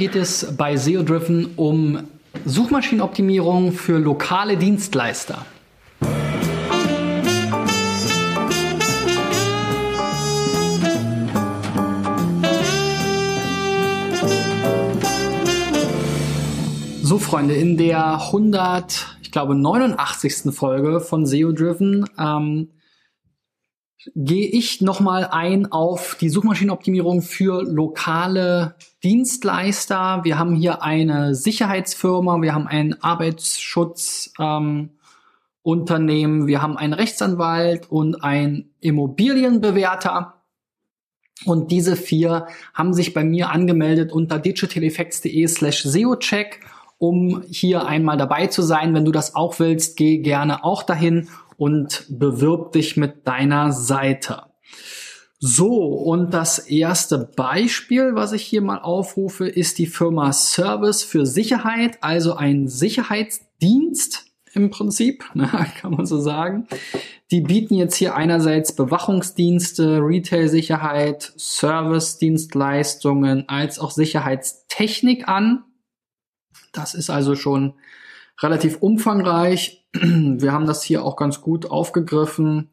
geht es bei SEO Driven um Suchmaschinenoptimierung für lokale Dienstleister. So, Freunde, in der 100, ich glaube, 89. Folge von SEO Driven ähm, gehe ich nochmal ein auf die Suchmaschinenoptimierung für lokale Dienstleister. Wir haben hier eine Sicherheitsfirma, wir haben ein Arbeitsschutzunternehmen, ähm, wir haben einen Rechtsanwalt und ein Immobilienbewerter. Und diese vier haben sich bei mir angemeldet unter digitaleffects.de slash SEOcheck, um hier einmal dabei zu sein. Wenn du das auch willst, geh gerne auch dahin und bewirb dich mit deiner Seite. So, und das erste Beispiel, was ich hier mal aufrufe, ist die Firma Service für Sicherheit, also ein Sicherheitsdienst im Prinzip, kann man so sagen. Die bieten jetzt hier einerseits Bewachungsdienste, Retail-Sicherheit, Service-Dienstleistungen als auch Sicherheitstechnik an. Das ist also schon relativ umfangreich wir haben das hier auch ganz gut aufgegriffen.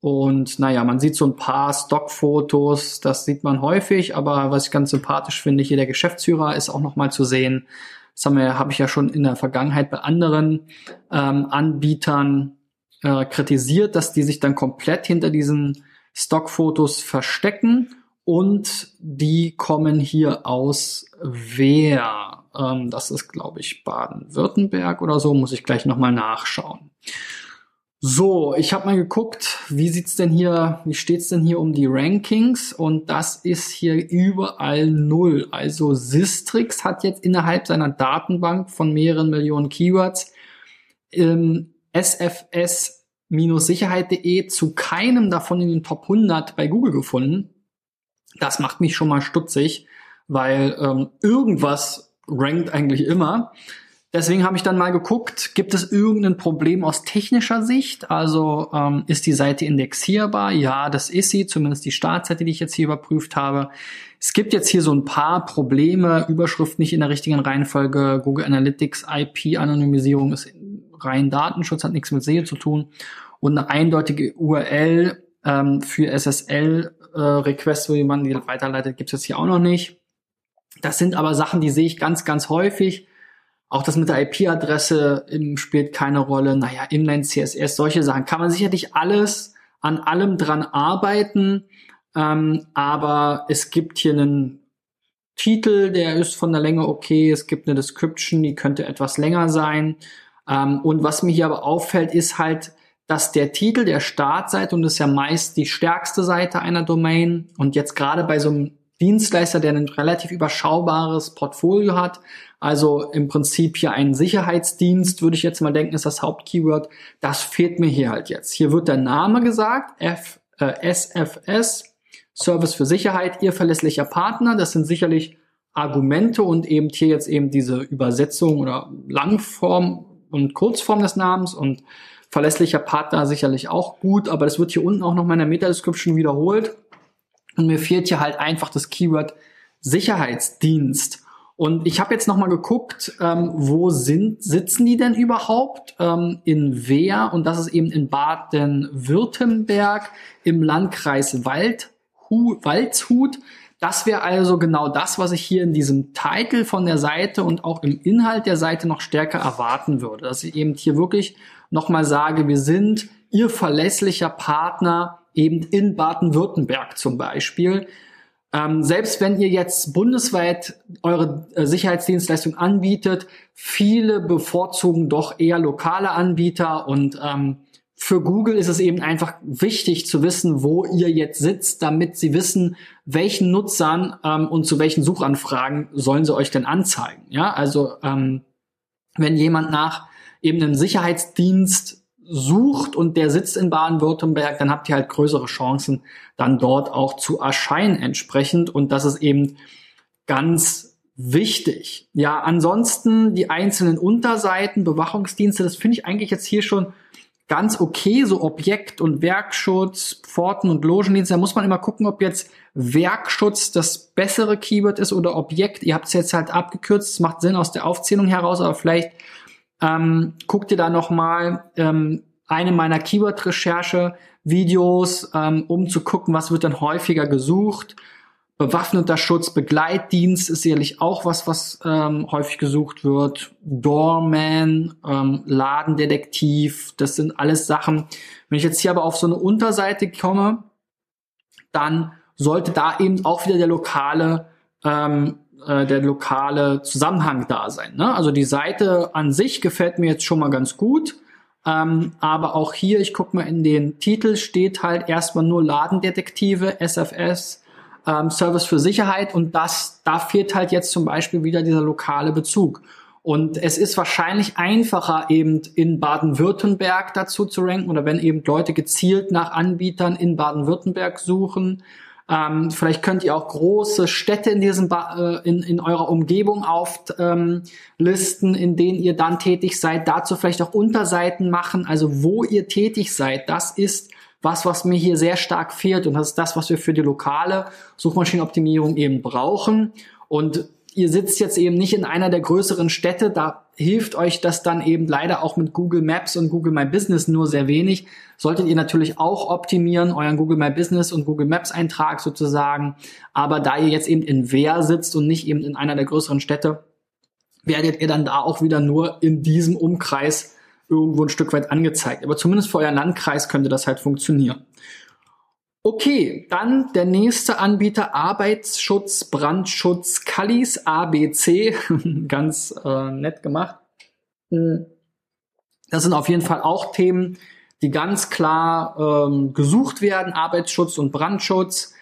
Und naja, man sieht so ein paar Stockfotos, das sieht man häufig, aber was ich ganz sympathisch finde, hier der Geschäftsführer ist auch nochmal zu sehen. Das habe ich ja schon in der Vergangenheit bei anderen ähm, Anbietern äh, kritisiert, dass die sich dann komplett hinter diesen Stockfotos verstecken und die kommen hier aus Wer. Ähm, das ist, glaube ich, Baden-Württemberg oder so. Muss ich gleich nochmal nachschauen. So, ich habe mal geguckt, wie sieht's denn hier, wie steht's denn hier um die Rankings? Und das ist hier überall null. Also Sistrix hat jetzt innerhalb seiner Datenbank von mehreren Millionen Keywords ähm, sfs-sicherheit.de zu keinem davon in den Top 100 bei Google gefunden. Das macht mich schon mal stutzig, weil ähm, irgendwas rankt eigentlich immer. Deswegen habe ich dann mal geguckt, gibt es irgendein Problem aus technischer Sicht? Also ähm, ist die Seite indexierbar? Ja, das ist sie, zumindest die Startseite, die ich jetzt hier überprüft habe. Es gibt jetzt hier so ein paar Probleme, Überschrift nicht in der richtigen Reihenfolge, Google Analytics, IP-Anonymisierung ist rein Datenschutz, hat nichts mit SEO zu tun und eine eindeutige URL ähm, für SSL-Requests, äh, wo man die weiterleitet, gibt es jetzt hier auch noch nicht. Das sind aber Sachen, die sehe ich ganz, ganz häufig. Auch das mit der IP-Adresse spielt keine Rolle. Naja, Inline CSS, solche Sachen. Kann man sicherlich alles an allem dran arbeiten. Ähm, aber es gibt hier einen Titel, der ist von der Länge okay. Es gibt eine Description, die könnte etwas länger sein. Ähm, und was mir hier aber auffällt, ist halt, dass der Titel der Startseite, und das ist ja meist die stärkste Seite einer Domain, und jetzt gerade bei so einem Dienstleister, der ein relativ überschaubares Portfolio hat. Also im Prinzip hier ein Sicherheitsdienst, würde ich jetzt mal denken, ist das Hauptkeyword. Das fehlt mir hier halt jetzt. Hier wird der Name gesagt, F, äh, SFS, Service für Sicherheit, Ihr verlässlicher Partner. Das sind sicherlich Argumente und eben hier jetzt eben diese Übersetzung oder Langform und Kurzform des Namens und verlässlicher Partner sicherlich auch gut, aber das wird hier unten auch noch in der Meta-Description wiederholt. Und mir fehlt hier halt einfach das Keyword Sicherheitsdienst. Und ich habe jetzt noch mal geguckt, ähm, wo sind sitzen die denn überhaupt? Ähm, in Wehr und das ist eben in Baden-Württemberg im Landkreis Waldhu Waldshut. Das wäre also genau das, was ich hier in diesem Titel von der Seite und auch im Inhalt der Seite noch stärker erwarten würde. Dass ich eben hier wirklich noch mal sage, wir sind Ihr verlässlicher Partner eben in Baden-Württemberg zum Beispiel. Ähm, selbst wenn ihr jetzt bundesweit eure äh, Sicherheitsdienstleistung anbietet, viele bevorzugen doch eher lokale Anbieter und ähm, für Google ist es eben einfach wichtig zu wissen, wo ihr jetzt sitzt, damit sie wissen, welchen Nutzern ähm, und zu welchen Suchanfragen sollen sie euch denn anzeigen. Ja, also ähm, wenn jemand nach eben einem Sicherheitsdienst sucht und der sitzt in Baden-Württemberg, dann habt ihr halt größere Chancen, dann dort auch zu erscheinen entsprechend. Und das ist eben ganz wichtig. Ja, ansonsten die einzelnen Unterseiten, Bewachungsdienste, das finde ich eigentlich jetzt hier schon ganz okay, so Objekt- und Werkschutz, Pforten- und Logendienst. Da muss man immer gucken, ob jetzt Werkschutz das bessere Keyword ist oder Objekt. Ihr habt es jetzt halt abgekürzt, es macht Sinn aus der Aufzählung heraus, aber vielleicht ähm, guckt ihr da nochmal ähm, eine meiner Keyword-Recherche-Videos, ähm, um zu gucken, was wird dann häufiger gesucht. Bewaffneter Schutz, Begleitdienst ist sicherlich auch was, was ähm, häufig gesucht wird. Doorman, ähm, Ladendetektiv, das sind alles Sachen. Wenn ich jetzt hier aber auf so eine Unterseite komme, dann sollte da eben auch wieder der lokale ähm, äh, der lokale Zusammenhang da sein. Ne? Also die Seite an sich gefällt mir jetzt schon mal ganz gut. Ähm, aber auch hier, ich gucke mal in den Titel, steht halt erstmal nur Ladendetektive, SFS, ähm, Service für Sicherheit und das, da fehlt halt jetzt zum Beispiel wieder dieser lokale Bezug. Und es ist wahrscheinlich einfacher, eben in Baden-Württemberg dazu zu ranken oder wenn eben Leute gezielt nach Anbietern in Baden-Württemberg suchen. Ähm, vielleicht könnt ihr auch große Städte in diesem ba äh, in, in eurer Umgebung auflisten, ähm, in denen ihr dann tätig seid. Dazu vielleicht auch Unterseiten machen, also wo ihr tätig seid. Das ist was, was mir hier sehr stark fehlt. Und das ist das, was wir für die lokale Suchmaschinenoptimierung eben brauchen. Und ihr sitzt jetzt eben nicht in einer der größeren Städte, da hilft euch das dann eben leider auch mit Google Maps und Google My Business nur sehr wenig. Solltet ihr natürlich auch optimieren, euren Google My Business und Google Maps Eintrag sozusagen. Aber da ihr jetzt eben in Wehr sitzt und nicht eben in einer der größeren Städte, werdet ihr dann da auch wieder nur in diesem Umkreis irgendwo ein Stück weit angezeigt. Aber zumindest für euren Landkreis könnte das halt funktionieren. Okay, dann der nächste Anbieter Arbeitsschutz, Brandschutz, Kallis ABC, ganz äh, nett gemacht. Hm. Das sind auf jeden Fall auch Themen, die ganz klar ähm, gesucht werden, Arbeitsschutz und Brandschutz.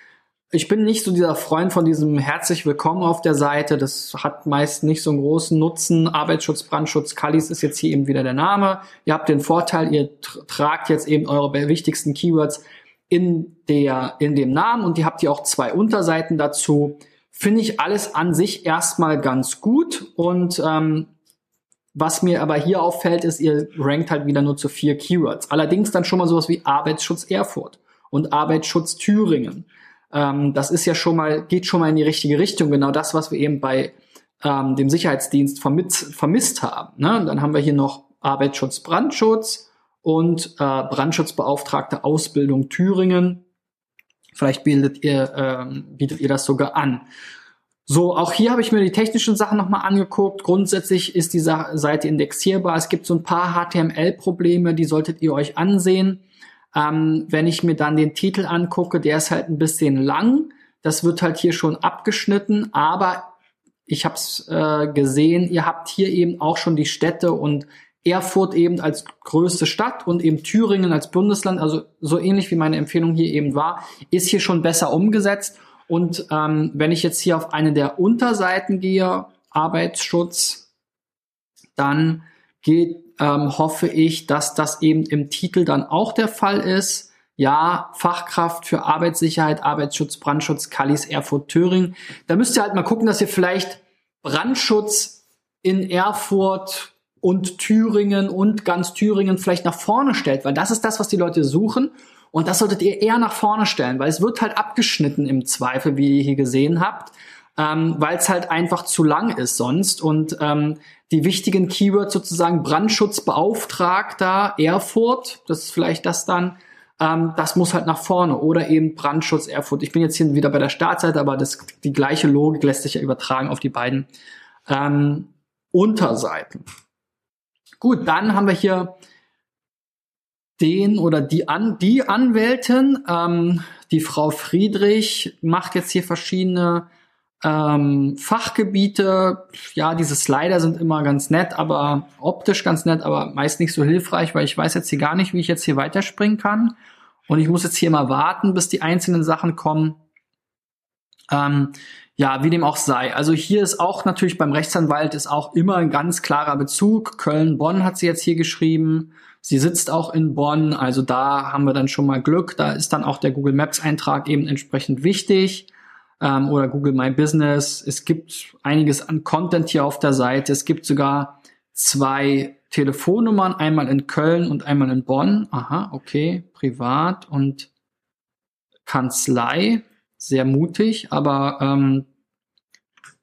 Ich bin nicht so dieser Freund von diesem herzlich willkommen auf der Seite. Das hat meist nicht so einen großen Nutzen. Arbeitsschutz, Brandschutz, Kallis ist jetzt hier eben wieder der Name. Ihr habt den Vorteil, ihr tragt jetzt eben eure wichtigsten Keywords in der, in dem Namen und ihr habt hier auch zwei Unterseiten dazu. Finde ich alles an sich erstmal ganz gut und ähm, was mir aber hier auffällt, ist, ihr rankt halt wieder nur zu vier Keywords. Allerdings dann schon mal sowas wie Arbeitsschutz Erfurt und Arbeitsschutz Thüringen. Ähm, das ist ja schon mal, geht schon mal in die richtige Richtung. Genau das, was wir eben bei ähm, dem Sicherheitsdienst vermisst, vermisst haben. Ne? Und dann haben wir hier noch Arbeitsschutz, Brandschutz und äh, Brandschutzbeauftragte Ausbildung Thüringen. Vielleicht bildet ihr, ähm, bietet ihr das sogar an. So, auch hier habe ich mir die technischen Sachen nochmal angeguckt. Grundsätzlich ist die Seite indexierbar. Es gibt so ein paar HTML-Probleme, die solltet ihr euch ansehen. Ähm, wenn ich mir dann den Titel angucke, der ist halt ein bisschen lang. Das wird halt hier schon abgeschnitten, aber ich habe es äh, gesehen, ihr habt hier eben auch schon die Städte und Erfurt eben als größte Stadt und eben Thüringen als Bundesland, also so ähnlich wie meine Empfehlung hier eben war, ist hier schon besser umgesetzt. Und ähm, wenn ich jetzt hier auf eine der Unterseiten gehe, Arbeitsschutz, dann geht ähm, hoffe ich, dass das eben im Titel dann auch der Fall ist. Ja, Fachkraft für Arbeitssicherheit, Arbeitsschutz, Brandschutz, Kallis, Erfurt, Thüringen. Da müsst ihr halt mal gucken, dass ihr vielleicht Brandschutz in Erfurt und Thüringen und ganz Thüringen vielleicht nach vorne stellt, weil das ist das, was die Leute suchen. Und das solltet ihr eher nach vorne stellen, weil es wird halt abgeschnitten im Zweifel, wie ihr hier gesehen habt ähm, weil es halt einfach zu lang ist sonst. Und ähm, die wichtigen Keywords sozusagen Brandschutzbeauftragter Erfurt, das ist vielleicht das dann, ähm, das muss halt nach vorne oder eben Brandschutz Erfurt. Ich bin jetzt hier wieder bei der Startseite, aber das, die gleiche Logik lässt sich ja übertragen auf die beiden ähm, Unterseiten. Gut, dann haben wir hier den oder die, An die Anwältin, ähm, die Frau Friedrich, macht jetzt hier verschiedene ähm, Fachgebiete, ja, diese Slider sind immer ganz nett, aber optisch ganz nett, aber meist nicht so hilfreich, weil ich weiß jetzt hier gar nicht, wie ich jetzt hier weiterspringen kann. Und ich muss jetzt hier mal warten, bis die einzelnen Sachen kommen. Ähm, ja, wie dem auch sei. Also hier ist auch natürlich beim Rechtsanwalt ist auch immer ein ganz klarer Bezug. Köln-Bonn hat sie jetzt hier geschrieben. Sie sitzt auch in Bonn, also da haben wir dann schon mal Glück. Da ist dann auch der Google Maps Eintrag eben entsprechend wichtig ähm, oder Google My Business. Es gibt einiges an Content hier auf der Seite. Es gibt sogar zwei Telefonnummern, einmal in Köln und einmal in Bonn. Aha, okay, privat und Kanzlei, sehr mutig, aber ähm,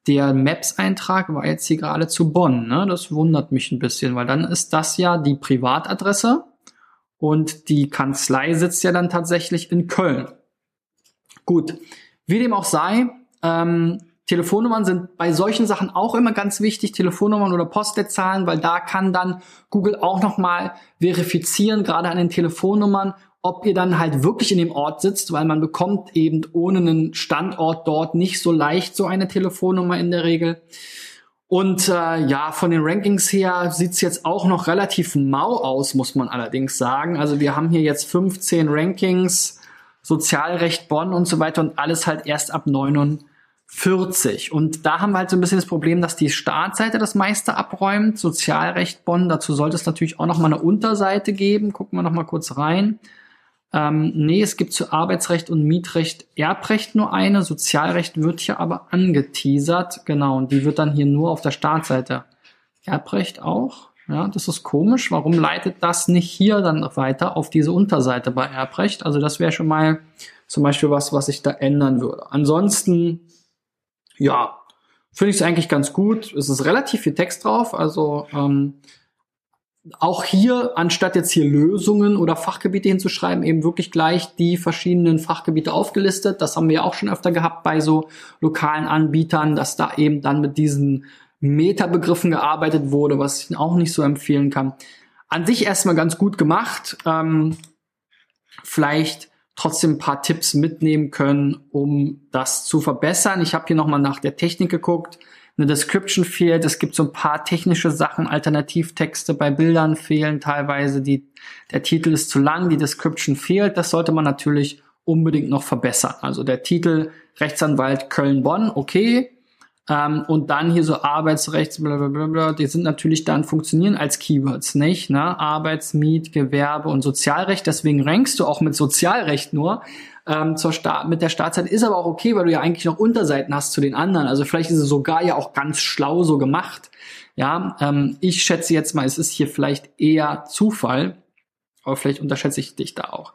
der Maps-Eintrag war jetzt hier gerade zu Bonn. Ne? Das wundert mich ein bisschen, weil dann ist das ja die Privatadresse und die Kanzlei sitzt ja dann tatsächlich in Köln. Gut, wie dem auch sei, ähm, Telefonnummern sind bei solchen Sachen auch immer ganz wichtig, Telefonnummern oder Postleitzahlen, weil da kann dann Google auch nochmal verifizieren, gerade an den Telefonnummern, ob ihr dann halt wirklich in dem Ort sitzt, weil man bekommt eben ohne einen Standort dort nicht so leicht so eine Telefonnummer in der Regel. Und äh, ja, von den Rankings her sieht's jetzt auch noch relativ mau aus, muss man allerdings sagen. Also wir haben hier jetzt 15 Rankings, Sozialrecht Bonn und so weiter und alles halt erst ab 49. Und da haben wir halt so ein bisschen das Problem, dass die Startseite das meiste abräumt. Sozialrecht Bonn, dazu sollte es natürlich auch noch mal eine Unterseite geben. Gucken wir noch mal kurz rein. Ähm, nee, es gibt zu Arbeitsrecht und Mietrecht Erbrecht nur eine. Sozialrecht wird hier aber angeteasert. Genau, und die wird dann hier nur auf der Startseite. Erbrecht auch. Ja, das ist komisch. Warum leitet das nicht hier dann weiter auf diese Unterseite bei Erbrecht? Also das wäre schon mal zum Beispiel was, was ich da ändern würde. Ansonsten, ja, finde ich es eigentlich ganz gut. Es ist relativ viel Text drauf. Also ähm, auch hier, anstatt jetzt hier Lösungen oder Fachgebiete hinzuschreiben, eben wirklich gleich die verschiedenen Fachgebiete aufgelistet. Das haben wir auch schon öfter gehabt bei so lokalen Anbietern, dass da eben dann mit diesen Metabegriffen gearbeitet wurde, was ich auch nicht so empfehlen kann. An sich erstmal ganz gut gemacht. Ähm, vielleicht trotzdem ein paar Tipps mitnehmen können, um das zu verbessern. Ich habe hier nochmal nach der Technik geguckt eine Description fehlt. Es gibt so ein paar technische Sachen, Alternativtexte bei Bildern fehlen teilweise. Die, der Titel ist zu lang, die Description fehlt. Das sollte man natürlich unbedingt noch verbessern. Also der Titel Rechtsanwalt Köln-Bonn, okay. Ähm, und dann hier so Arbeitsrechts, blablabla, die sind natürlich dann funktionieren als Keywords, nicht? Ne? Arbeits-, Miet-, Gewerbe und Sozialrecht. Deswegen rankst du auch mit Sozialrecht nur ähm, zur Start mit der Startzeit ist aber auch okay, weil du ja eigentlich noch Unterseiten hast zu den anderen. Also vielleicht ist es sogar ja auch ganz schlau so gemacht. Ja, ähm, ich schätze jetzt mal, es ist hier vielleicht eher Zufall, aber vielleicht unterschätze ich dich da auch.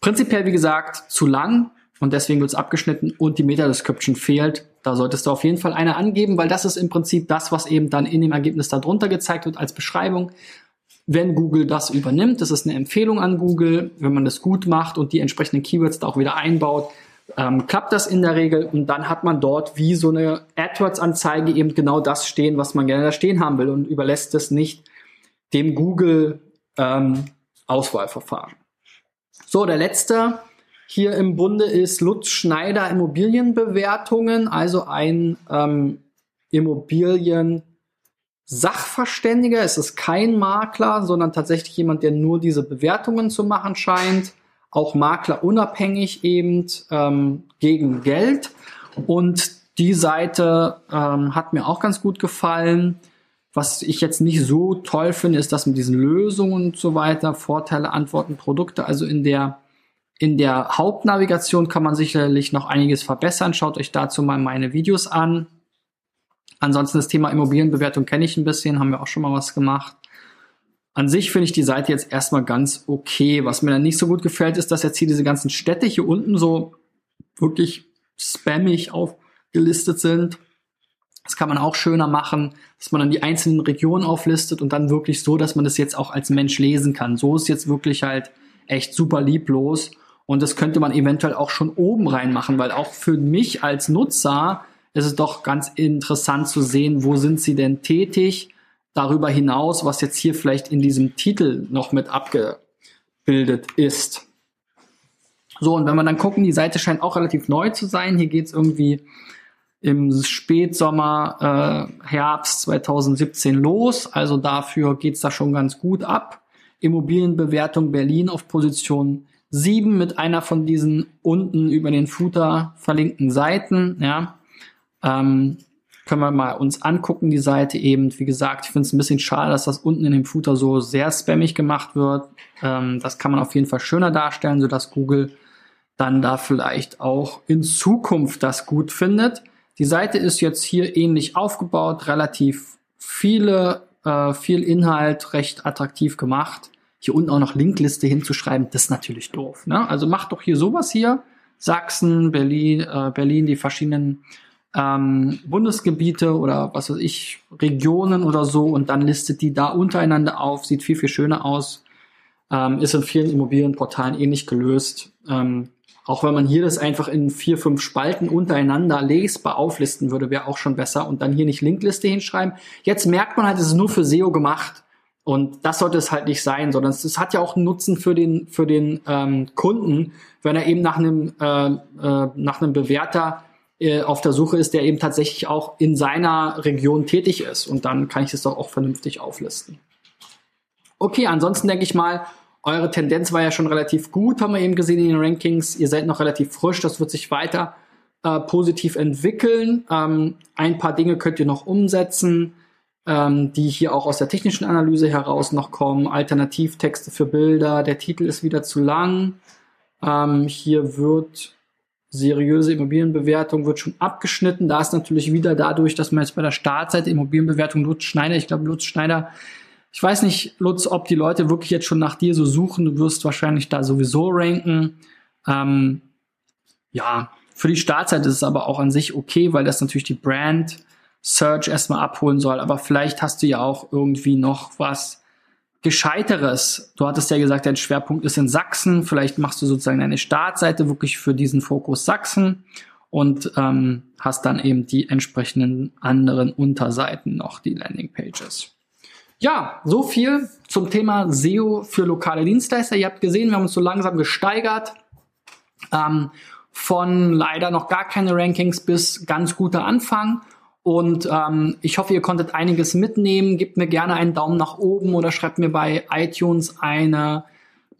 Prinzipiell, wie gesagt, zu lang und deswegen wird es abgeschnitten und die Meta-Description fehlt. Da solltest du auf jeden Fall eine angeben, weil das ist im Prinzip das, was eben dann in dem Ergebnis darunter gezeigt wird als Beschreibung wenn Google das übernimmt. Das ist eine Empfehlung an Google. Wenn man das gut macht und die entsprechenden Keywords da auch wieder einbaut, ähm, klappt das in der Regel und dann hat man dort wie so eine AdWords-Anzeige eben genau das stehen, was man gerne da stehen haben will und überlässt es nicht dem Google ähm, Auswahlverfahren. So, der letzte hier im Bunde ist Lutz Schneider Immobilienbewertungen, also ein ähm, Immobilien Sachverständiger, es ist kein Makler, sondern tatsächlich jemand, der nur diese Bewertungen zu machen scheint. Auch Makler unabhängig eben ähm, gegen Geld. Und die Seite ähm, hat mir auch ganz gut gefallen. Was ich jetzt nicht so toll finde, ist das mit diesen Lösungen und so weiter, Vorteile, Antworten, Produkte. Also in der, in der Hauptnavigation kann man sicherlich noch einiges verbessern. Schaut euch dazu mal meine Videos an. Ansonsten das Thema Immobilienbewertung kenne ich ein bisschen, haben wir auch schon mal was gemacht. An sich finde ich die Seite jetzt erstmal ganz okay. Was mir dann nicht so gut gefällt, ist, dass jetzt hier diese ganzen Städte hier unten so wirklich spammig aufgelistet sind. Das kann man auch schöner machen, dass man dann die einzelnen Regionen auflistet und dann wirklich so, dass man das jetzt auch als Mensch lesen kann. So ist jetzt wirklich halt echt super lieblos. Und das könnte man eventuell auch schon oben reinmachen, weil auch für mich als Nutzer ist es doch ganz interessant zu sehen, wo sind sie denn tätig, darüber hinaus, was jetzt hier vielleicht in diesem Titel noch mit abgebildet ist. So, und wenn wir dann gucken, die Seite scheint auch relativ neu zu sein. Hier geht's irgendwie im Spätsommer, äh, Herbst 2017 los. Also dafür geht's da schon ganz gut ab. Immobilienbewertung Berlin auf Position 7 mit einer von diesen unten über den Footer verlinkten Seiten. Ja, ähm, können wir mal uns angucken, die Seite eben. Wie gesagt, ich finde es ein bisschen schade, dass das unten in dem Footer so sehr spammig gemacht wird. Ähm, das kann man auf jeden Fall schöner darstellen, sodass Google dann da vielleicht auch in Zukunft das gut findet. Die Seite ist jetzt hier ähnlich aufgebaut, relativ viele äh, viel Inhalt, recht attraktiv gemacht. Hier unten auch noch Linkliste hinzuschreiben, das ist natürlich doof. Ne? Also macht doch hier sowas hier. Sachsen, Berlin, äh, Berlin, die verschiedenen ähm, Bundesgebiete oder was weiß ich, Regionen oder so und dann listet die da untereinander auf, sieht viel, viel schöner aus. Ähm, ist in vielen Immobilienportalen ähnlich gelöst. Ähm, auch wenn man hier das einfach in vier, fünf Spalten untereinander lesbar auflisten würde, wäre auch schon besser und dann hier nicht Linkliste hinschreiben. Jetzt merkt man halt, es ist nur für SEO gemacht. Und das sollte es halt nicht sein, sondern es, es hat ja auch einen Nutzen für den, für den ähm, Kunden, wenn er eben nach einem, äh, äh, nach einem Bewerter äh, auf der Suche ist, der eben tatsächlich auch in seiner Region tätig ist. Und dann kann ich das doch auch vernünftig auflisten. Okay, ansonsten denke ich mal, eure Tendenz war ja schon relativ gut, haben wir eben gesehen in den Rankings. Ihr seid noch relativ frisch, das wird sich weiter äh, positiv entwickeln. Ähm, ein paar Dinge könnt ihr noch umsetzen, ähm, die hier auch aus der technischen Analyse heraus noch kommen. Alternativtexte für Bilder, der Titel ist wieder zu lang. Ähm, hier wird seriöse Immobilienbewertung wird schon abgeschnitten. Da ist natürlich wieder dadurch, dass man jetzt bei der Startseite Immobilienbewertung Lutz Schneider, ich glaube Lutz Schneider ich weiß nicht, Lutz, ob die Leute wirklich jetzt schon nach dir so suchen. Du wirst wahrscheinlich da sowieso ranken. Ähm, ja, für die Startzeit ist es aber auch an sich okay, weil das natürlich die Brand Search erstmal abholen soll. Aber vielleicht hast du ja auch irgendwie noch was Gescheiteres. Du hattest ja gesagt, dein Schwerpunkt ist in Sachsen. Vielleicht machst du sozusagen deine Startseite wirklich für diesen Fokus Sachsen und ähm, hast dann eben die entsprechenden anderen Unterseiten noch, die Landingpages. Ja, so viel zum Thema SEO für lokale Dienstleister. Ihr habt gesehen, wir haben uns so langsam gesteigert. Ähm, von leider noch gar keine Rankings bis ganz guter Anfang. Und ähm, ich hoffe, ihr konntet einiges mitnehmen. Gebt mir gerne einen Daumen nach oben oder schreibt mir bei iTunes eine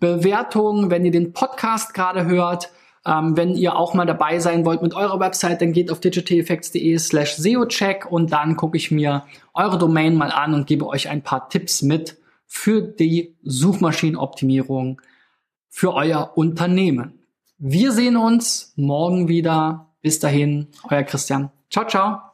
Bewertung, wenn ihr den Podcast gerade hört. Ähm, wenn ihr auch mal dabei sein wollt mit eurer Website, dann geht auf digitaleffects.de slash SEOcheck und dann gucke ich mir eure Domain mal an und gebe euch ein paar Tipps mit für die Suchmaschinenoptimierung für euer Unternehmen. Wir sehen uns morgen wieder. Bis dahin, euer Christian. Ciao, ciao.